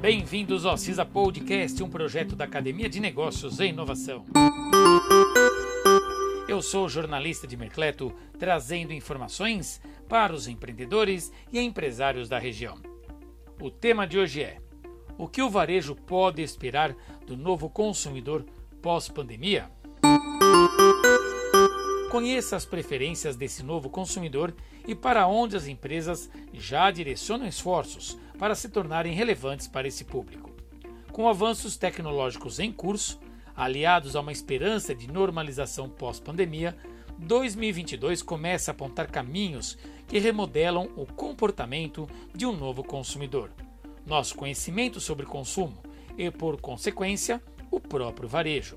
Bem-vindos ao CISA Podcast, um projeto da Academia de Negócios e Inovação. Eu sou o jornalista de Mercleto, trazendo informações para os empreendedores e empresários da região. O tema de hoje é: O que o varejo pode esperar do novo consumidor pós-pandemia? Conheça as preferências desse novo consumidor e para onde as empresas já direcionam esforços para se tornarem relevantes para esse público. Com avanços tecnológicos em curso, aliados a uma esperança de normalização pós-pandemia, 2022 começa a apontar caminhos que remodelam o comportamento de um novo consumidor. Nosso conhecimento sobre consumo e, por consequência, o próprio varejo.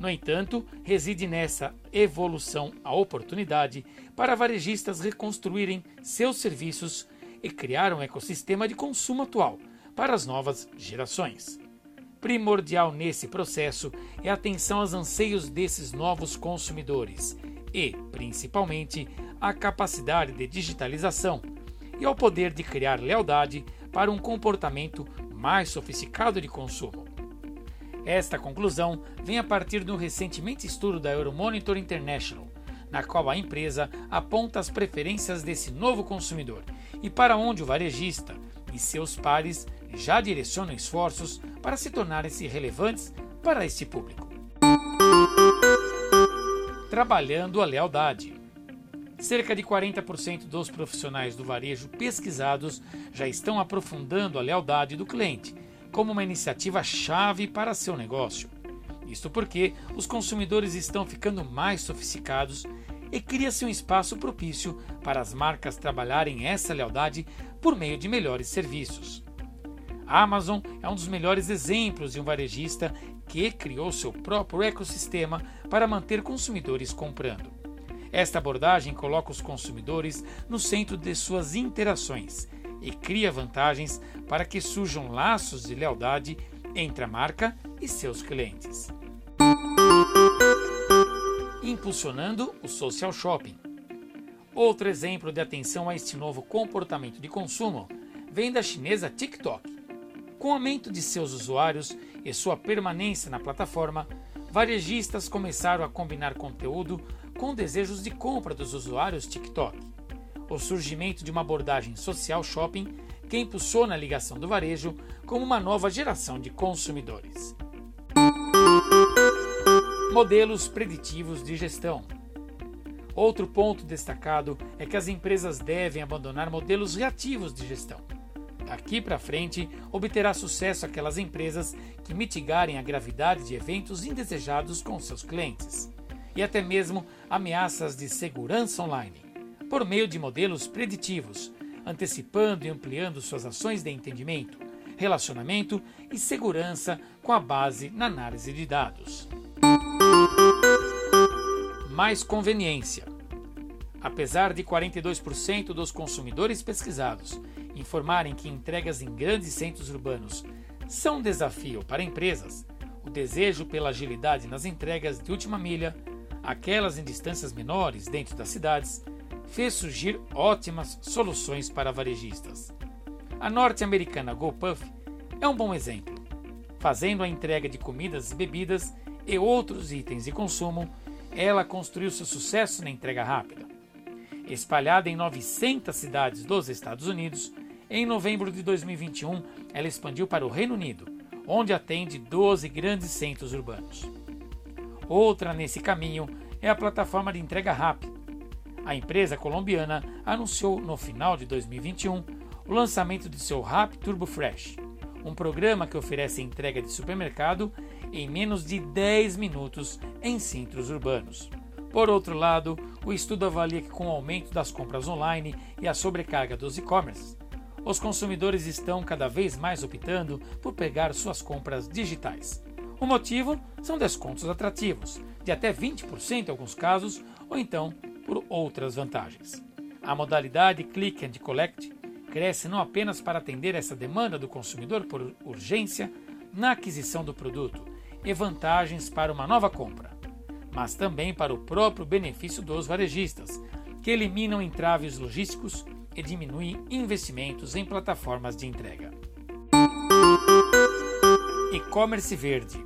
No entanto, reside nessa evolução a oportunidade para varejistas reconstruírem seus serviços e criar um ecossistema de consumo atual para as novas gerações. Primordial nesse processo é a atenção aos anseios desses novos consumidores e, principalmente, a capacidade de digitalização e ao poder de criar lealdade para um comportamento mais sofisticado de consumo. Esta conclusão vem a partir do recentemente estudo da Euromonitor International, na qual a empresa aponta as preferências desse novo consumidor e para onde o varejista e seus pares já direcionam esforços para se tornarem-se relevantes para este público. Trabalhando a lealdade. Cerca de 40% dos profissionais do varejo pesquisados já estão aprofundando a lealdade do cliente como uma iniciativa chave para seu negócio. Isto porque os consumidores estão ficando mais sofisticados e cria-se um espaço propício para as marcas trabalharem essa lealdade por meio de melhores serviços. A Amazon é um dos melhores exemplos de um varejista que criou seu próprio ecossistema para manter consumidores comprando. Esta abordagem coloca os consumidores no centro de suas interações e cria vantagens para que surjam laços de lealdade entre a marca e seus clientes. Impulsionando o social shopping. Outro exemplo de atenção a este novo comportamento de consumo vem da chinesa TikTok. Com o aumento de seus usuários e sua permanência na plataforma, varejistas começaram a combinar conteúdo com desejos de compra dos usuários TikTok o surgimento de uma abordagem social shopping que impulsiona a ligação do varejo como uma nova geração de consumidores. Modelos preditivos de gestão. Outro ponto destacado é que as empresas devem abandonar modelos reativos de gestão. Daqui para frente, obterá sucesso aquelas empresas que mitigarem a gravidade de eventos indesejados com seus clientes e até mesmo ameaças de segurança online por meio de modelos preditivos, antecipando e ampliando suas ações de entendimento, relacionamento e segurança com a base na análise de dados. Mais conveniência. Apesar de 42% dos consumidores pesquisados informarem que entregas em grandes centros urbanos são um desafio para empresas, o desejo pela agilidade nas entregas de última milha, aquelas em distâncias menores dentro das cidades, fez surgir ótimas soluções para varejistas. A norte-americana GoPuff é um bom exemplo. Fazendo a entrega de comidas bebidas e outros itens de consumo, ela construiu seu sucesso na entrega rápida. Espalhada em 900 cidades dos Estados Unidos, em novembro de 2021 ela expandiu para o Reino Unido, onde atende 12 grandes centros urbanos. Outra nesse caminho é a plataforma de entrega rápida, a empresa colombiana anunciou no final de 2021 o lançamento de seu Rap Turbo Fresh, um programa que oferece entrega de supermercado em menos de 10 minutos em centros urbanos. Por outro lado, o estudo avalia que com o aumento das compras online e a sobrecarga dos e-commerce, os consumidores estão cada vez mais optando por pegar suas compras digitais. O motivo são descontos atrativos, de até 20% em alguns casos, ou então por outras vantagens. A modalidade Click and Collect cresce não apenas para atender essa demanda do consumidor por urgência na aquisição do produto e vantagens para uma nova compra, mas também para o próprio benefício dos varejistas, que eliminam entraves logísticos e diminuem investimentos em plataformas de entrega. E-commerce verde.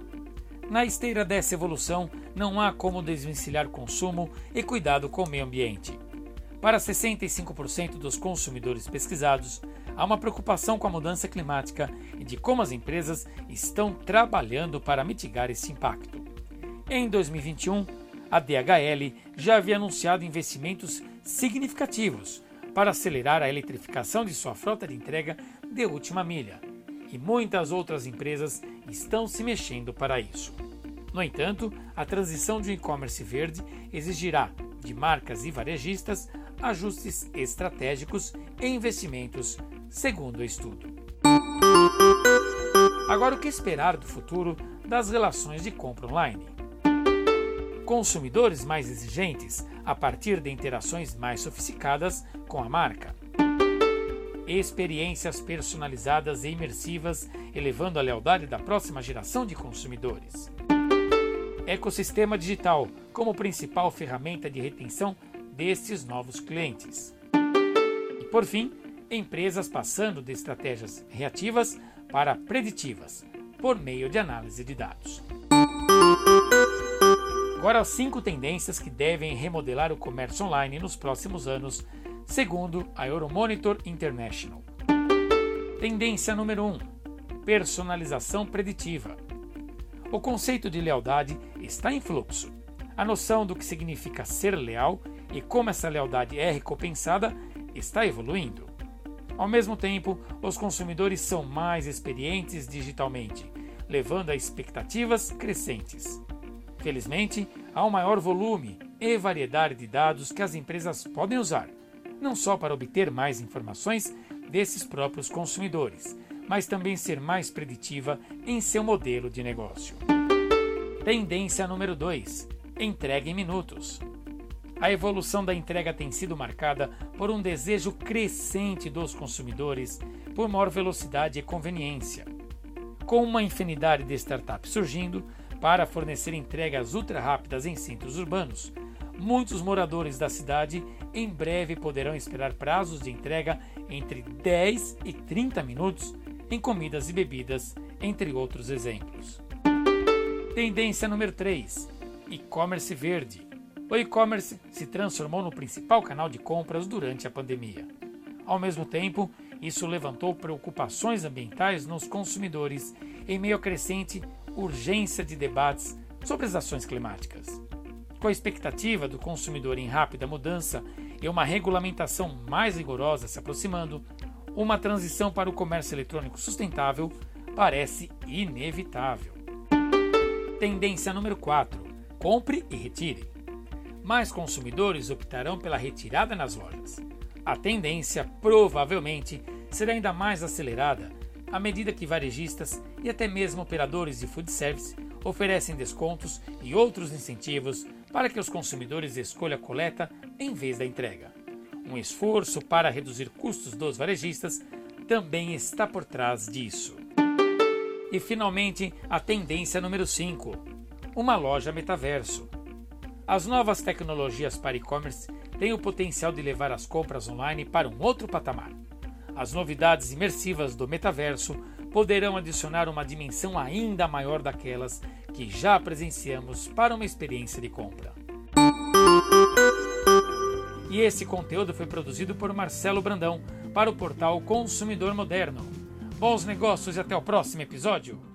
Na esteira dessa evolução, não há como desvencilhar consumo e cuidado com o meio ambiente. Para 65% dos consumidores pesquisados, há uma preocupação com a mudança climática e de como as empresas estão trabalhando para mitigar esse impacto. Em 2021, a DHL já havia anunciado investimentos significativos para acelerar a eletrificação de sua frota de entrega de última milha, e muitas outras empresas estão se mexendo para isso. No entanto, a transição de um e-commerce verde exigirá de marcas e varejistas ajustes estratégicos e investimentos, segundo o estudo. Agora, o que esperar do futuro das relações de compra online? Consumidores mais exigentes a partir de interações mais sofisticadas com a marca. Experiências personalizadas e imersivas, elevando a lealdade da próxima geração de consumidores. Ecossistema digital como principal ferramenta de retenção destes novos clientes. E por fim, empresas passando de estratégias reativas para preditivas, por meio de análise de dados. Agora, as cinco tendências que devem remodelar o comércio online nos próximos anos, segundo a Euromonitor International. Tendência número 1: um, personalização preditiva. O conceito de lealdade está em fluxo. A noção do que significa ser leal e como essa lealdade é recompensada está evoluindo. Ao mesmo tempo, os consumidores são mais experientes digitalmente, levando a expectativas crescentes. Felizmente, há um maior volume e variedade de dados que as empresas podem usar, não só para obter mais informações desses próprios consumidores, mas também ser mais preditiva em seu modelo de negócio. Tendência número 2: entrega em minutos. A evolução da entrega tem sido marcada por um desejo crescente dos consumidores por maior velocidade e conveniência. Com uma infinidade de startups surgindo para fornecer entregas ultra rápidas em centros urbanos, muitos moradores da cidade em breve poderão esperar prazos de entrega entre 10 e 30 minutos em comidas e bebidas, entre outros exemplos. Tendência número 3: e-commerce verde. O e-commerce se transformou no principal canal de compras durante a pandemia. Ao mesmo tempo, isso levantou preocupações ambientais nos consumidores em meio à crescente urgência de debates sobre as ações climáticas. Com a expectativa do consumidor em rápida mudança e uma regulamentação mais rigorosa se aproximando, uma transição para o comércio eletrônico sustentável parece inevitável. Tendência número 4: compre e retire mais consumidores optarão pela retirada nas lojas. A tendência, provavelmente, será ainda mais acelerada à medida que varejistas e até mesmo operadores de food service oferecem descontos e outros incentivos para que os consumidores escolham a coleta em vez da entrega. Um esforço para reduzir custos dos varejistas também está por trás disso. E finalmente, a tendência número 5: uma loja metaverso. As novas tecnologias para e-commerce têm o potencial de levar as compras online para um outro patamar. As novidades imersivas do metaverso poderão adicionar uma dimensão ainda maior daquelas que já presenciamos para uma experiência de compra. E esse conteúdo foi produzido por Marcelo Brandão para o portal Consumidor Moderno. Bons negócios e até o próximo episódio!